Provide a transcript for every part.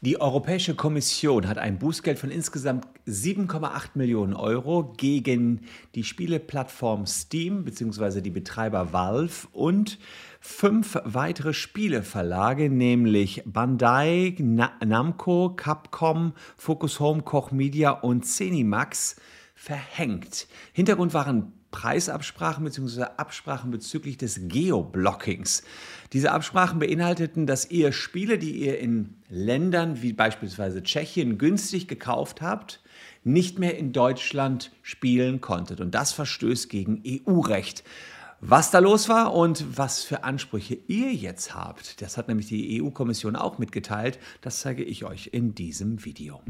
Die Europäische Kommission hat ein Bußgeld von insgesamt 7,8 Millionen Euro gegen die Spieleplattform Steam bzw. die Betreiber Valve und fünf weitere Spieleverlage, nämlich Bandai, Namco, Capcom, Focus Home, Koch Media und Cenimax, verhängt. Hintergrund waren Preisabsprachen bzw. Absprachen bezüglich des Geoblockings. Diese Absprachen beinhalteten, dass ihr Spiele, die ihr in Ländern wie beispielsweise Tschechien günstig gekauft habt, nicht mehr in Deutschland spielen konntet. Und das verstößt gegen EU-Recht. Was da los war und was für Ansprüche ihr jetzt habt, das hat nämlich die EU-Kommission auch mitgeteilt, das zeige ich euch in diesem Video.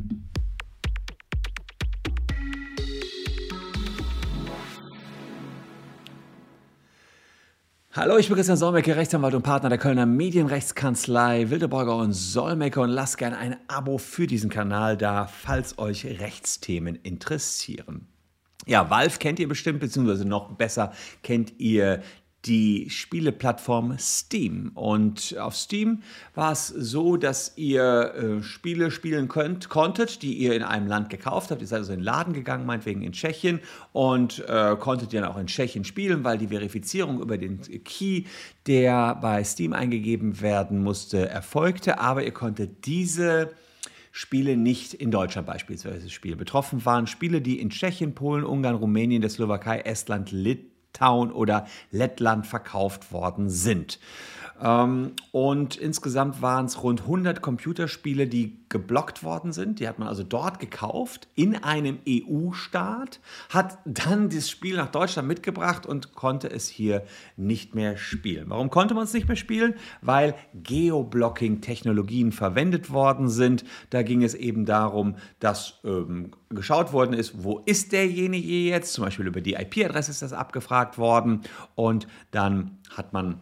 Hallo, ich bin Christian Solmecke, Rechtsanwalt und Partner der Kölner Medienrechtskanzlei Wildeborger und Solmecke und lasst gerne ein Abo für diesen Kanal da, falls euch Rechtsthemen interessieren. Ja, Valve kennt ihr bestimmt, beziehungsweise noch besser kennt ihr die Spieleplattform Steam. Und auf Steam war es so, dass ihr äh, Spiele spielen könnt, konntet, die ihr in einem Land gekauft habt. Ihr seid also in den Laden gegangen, meinetwegen in Tschechien, und äh, konntet dann auch in Tschechien spielen, weil die Verifizierung über den Key, der bei Steam eingegeben werden musste, erfolgte. Aber ihr konntet diese Spiele nicht in Deutschland beispielsweise spielen. Betroffen waren Spiele, die in Tschechien, Polen, Ungarn, Rumänien, der Slowakei, Estland, Litauen, Litauen oder Lettland verkauft worden sind. Ähm, und insgesamt waren es rund 100 Computerspiele, die geblockt worden sind. Die hat man also dort gekauft, in einem EU-Staat, hat dann das Spiel nach Deutschland mitgebracht und konnte es hier nicht mehr spielen. Warum konnte man es nicht mehr spielen? Weil Geoblocking-Technologien verwendet worden sind. Da ging es eben darum, dass ähm, geschaut worden ist, wo ist derjenige jetzt? Zum Beispiel über die IP-Adresse ist das abgefragt worden. Und dann hat man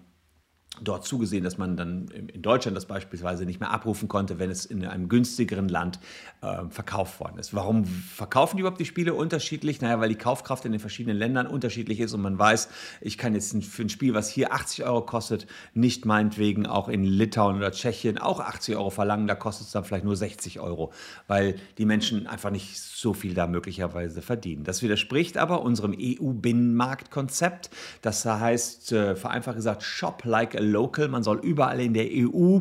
dort zugesehen, dass man dann in Deutschland das beispielsweise nicht mehr abrufen konnte, wenn es in einem günstigeren Land äh, verkauft worden ist. Warum verkaufen die überhaupt die Spiele unterschiedlich? Naja, weil die Kaufkraft in den verschiedenen Ländern unterschiedlich ist und man weiß, ich kann jetzt für ein Spiel, was hier 80 Euro kostet, nicht meinetwegen auch in Litauen oder Tschechien auch 80 Euro verlangen, da kostet es dann vielleicht nur 60 Euro, weil die Menschen einfach nicht so viel da möglicherweise verdienen. Das widerspricht aber unserem EU-Binnenmarktkonzept. Das heißt, äh, vereinfacht gesagt, Shop like a local. Man soll überall in der EU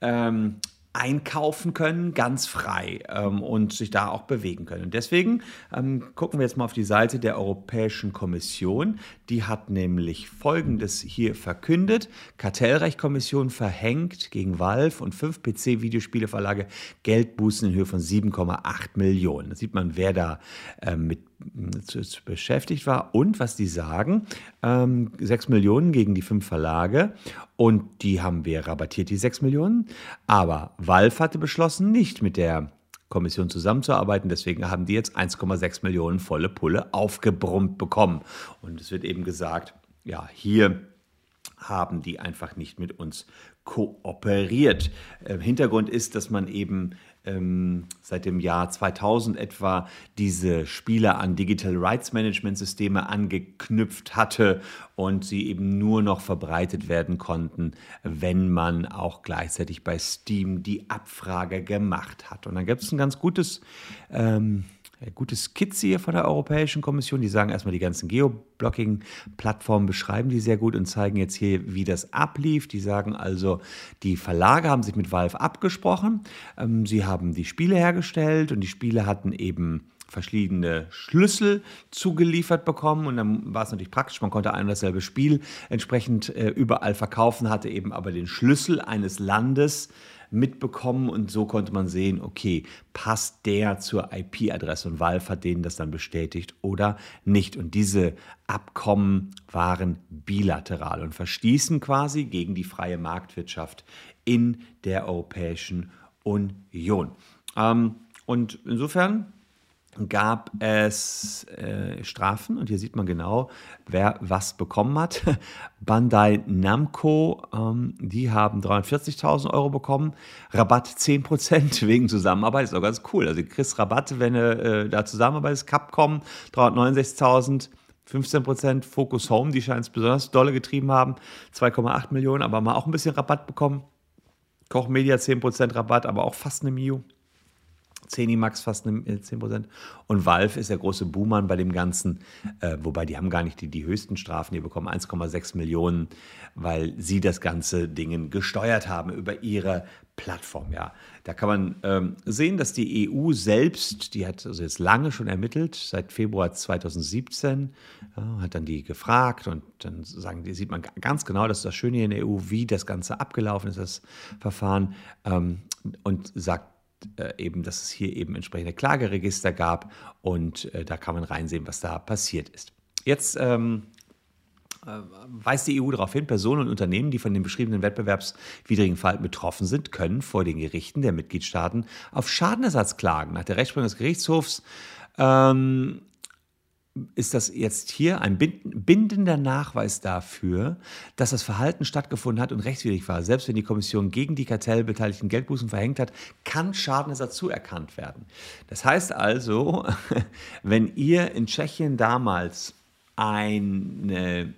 ähm, einkaufen können, ganz frei ähm, und sich da auch bewegen können. Und deswegen ähm, gucken wir jetzt mal auf die Seite der Europäischen Kommission. Die hat nämlich Folgendes hier verkündet. Kartellrechtkommission verhängt gegen Valve und fünf PC-Videospieleverlage Geldbußen in Höhe von 7,8 Millionen. Da sieht man, wer da äh, mit beschäftigt war und was die sagen. Ähm, 6 Millionen gegen die fünf Verlage und die haben wir rabattiert, die 6 Millionen. Aber Valve hatte beschlossen, nicht mit der Kommission zusammenzuarbeiten. Deswegen haben die jetzt 1,6 Millionen volle Pulle aufgebrummt bekommen. Und es wird eben gesagt, ja, hier haben die einfach nicht mit uns kooperiert. Äh, Hintergrund ist, dass man eben seit dem Jahr 2000 etwa diese Spiele an Digital Rights Management Systeme angeknüpft hatte und sie eben nur noch verbreitet werden konnten, wenn man auch gleichzeitig bei Steam die Abfrage gemacht hat. Und dann gibt es ein ganz gutes ähm, gute Skizze hier von der Europäischen Kommission. Die sagen erstmal, die ganzen Geoblocking-Plattformen beschreiben die sehr gut und zeigen jetzt hier, wie das ablief. Die sagen also, die Verlage haben sich mit Valve abgesprochen. Ähm, sie haben die Spiele hergestellt und die Spiele hatten eben verschiedene Schlüssel zugeliefert bekommen und dann war es natürlich praktisch, man konnte ein und dasselbe Spiel entsprechend äh, überall verkaufen, hatte eben aber den Schlüssel eines Landes mitbekommen und so konnte man sehen, okay, passt der zur IP-Adresse und Valve hat denen das dann bestätigt oder nicht. Und diese Abkommen waren bilateral und verstießen quasi gegen die freie Marktwirtschaft in der Europäischen Union. Ähm, und insofern gab es äh, Strafen und hier sieht man genau, wer was bekommen hat. Bandai Namco, ähm, die haben 340.000 Euro bekommen, Rabatt 10% wegen Zusammenarbeit, ist auch ganz cool. Also du kriegst Rabatt, wenn du äh, da zusammenarbeitest. Capcom 369.000. 15% Focus Home, die scheint es besonders dolle getrieben haben, 2,8 Millionen, aber mal auch ein bisschen Rabatt bekommen. Koch Media 10% Rabatt, aber auch fast eine Mio. Zenimax fast 10%. Äh, Und Valve ist der große Buhmann bei dem Ganzen, äh, wobei die haben gar nicht die, die höchsten Strafen, die bekommen 1,6 Millionen, weil sie das ganze Ding gesteuert haben über ihre Plattform. Ja, da kann man ähm, sehen, dass die EU selbst, die hat also jetzt lange schon ermittelt, seit Februar 2017, ja, hat dann die gefragt und dann sagen die, sieht man ganz genau, das ist das Schöne hier in der EU, wie das Ganze abgelaufen ist, das Verfahren, ähm, und sagt äh, eben, dass es hier eben entsprechende Klageregister gab und äh, da kann man reinsehen, was da passiert ist. Jetzt ähm, äh, weist die EU darauf hin, Personen und Unternehmen, die von den beschriebenen wettbewerbswidrigen Verhalten betroffen sind, können vor den Gerichten der Mitgliedstaaten auf Schadenersatz klagen. Nach der Rechtsprechung des Gerichtshofs ähm, ist das jetzt hier ein bindender Nachweis dafür, dass das Verhalten stattgefunden hat und rechtswidrig war. Selbst wenn die Kommission gegen die Kartellbeteiligten Geldbußen verhängt hat, kann Schadenersatz zuerkannt werden. Das heißt also, wenn ihr in Tschechien damals eine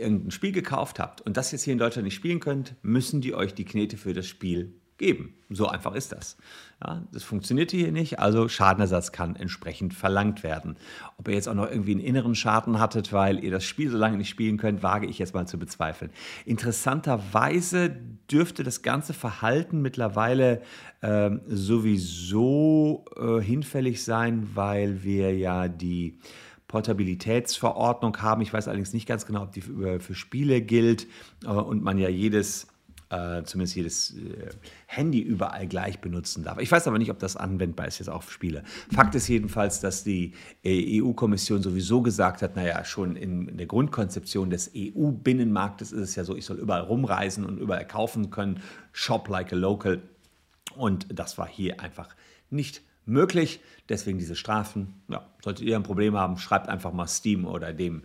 irgendein Spiel gekauft habt und das jetzt hier in Deutschland nicht spielen könnt, müssen die euch die Knete für das Spiel geben. So einfach ist das. Ja, das funktioniert hier nicht, also Schadenersatz kann entsprechend verlangt werden. Ob ihr jetzt auch noch irgendwie einen inneren Schaden hattet, weil ihr das Spiel so lange nicht spielen könnt, wage ich jetzt mal zu bezweifeln. Interessanterweise dürfte das ganze Verhalten mittlerweile äh, sowieso äh, hinfällig sein, weil wir ja die Portabilitätsverordnung haben. Ich weiß allerdings nicht ganz genau, ob die für, für Spiele gilt äh, und man ja jedes äh, zumindest jedes äh, Handy überall gleich benutzen darf. Ich weiß aber nicht, ob das anwendbar ist jetzt auch auf Spiele. Fakt ist jedenfalls, dass die äh, EU-Kommission sowieso gesagt hat, naja, schon in, in der Grundkonzeption des EU-Binnenmarktes ist es ja so, ich soll überall rumreisen und überall kaufen können, shop like a local. Und das war hier einfach nicht möglich. Deswegen diese Strafen. Ja, solltet ihr ein Problem haben, schreibt einfach mal Steam oder dem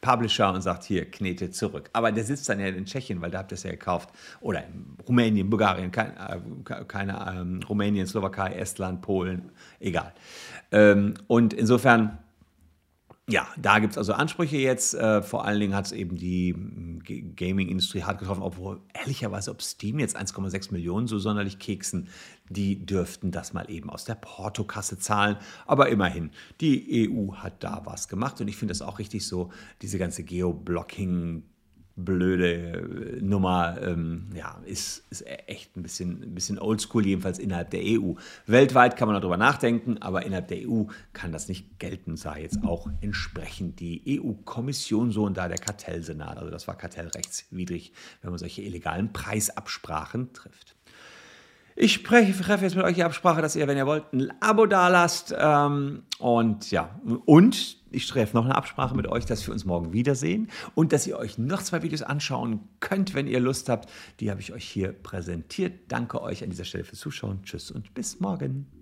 Publisher und sagt hier, knete zurück. Aber der sitzt dann ja in Tschechien, weil da habt ihr es ja gekauft. Oder in Rumänien, Bulgarien, kein, äh, keine ähm, Rumänien, Slowakei, Estland, Polen, egal. Ähm, und insofern ja, da gibt es also Ansprüche jetzt. Äh, vor allen Dingen hat es eben die Gaming-Industrie hart getroffen, obwohl ehrlicherweise, ob Steam jetzt 1,6 Millionen so sonderlich keksen, die dürften das mal eben aus der Portokasse zahlen. Aber immerhin, die EU hat da was gemacht und ich finde das auch richtig so, diese ganze Geoblocking- blöde äh, Nummer, ähm, ja, ist, ist echt ein bisschen, ein bisschen oldschool, jedenfalls innerhalb der EU. Weltweit kann man darüber nachdenken, aber innerhalb der EU kann das nicht gelten, sah jetzt auch entsprechend die EU-Kommission so und da der Kartellsenat. Also das war kartellrechtswidrig, wenn man solche illegalen Preisabsprachen trifft. Ich spreche, treffe jetzt mit euch die Absprache, dass ihr, wenn ihr wollt, ein Abo dalasst. Ähm, und ja, und ich treffe noch eine Absprache mit euch, dass wir uns morgen wiedersehen und dass ihr euch noch zwei Videos anschauen könnt, wenn ihr Lust habt. Die habe ich euch hier präsentiert. Danke euch an dieser Stelle fürs Zuschauen. Tschüss und bis morgen.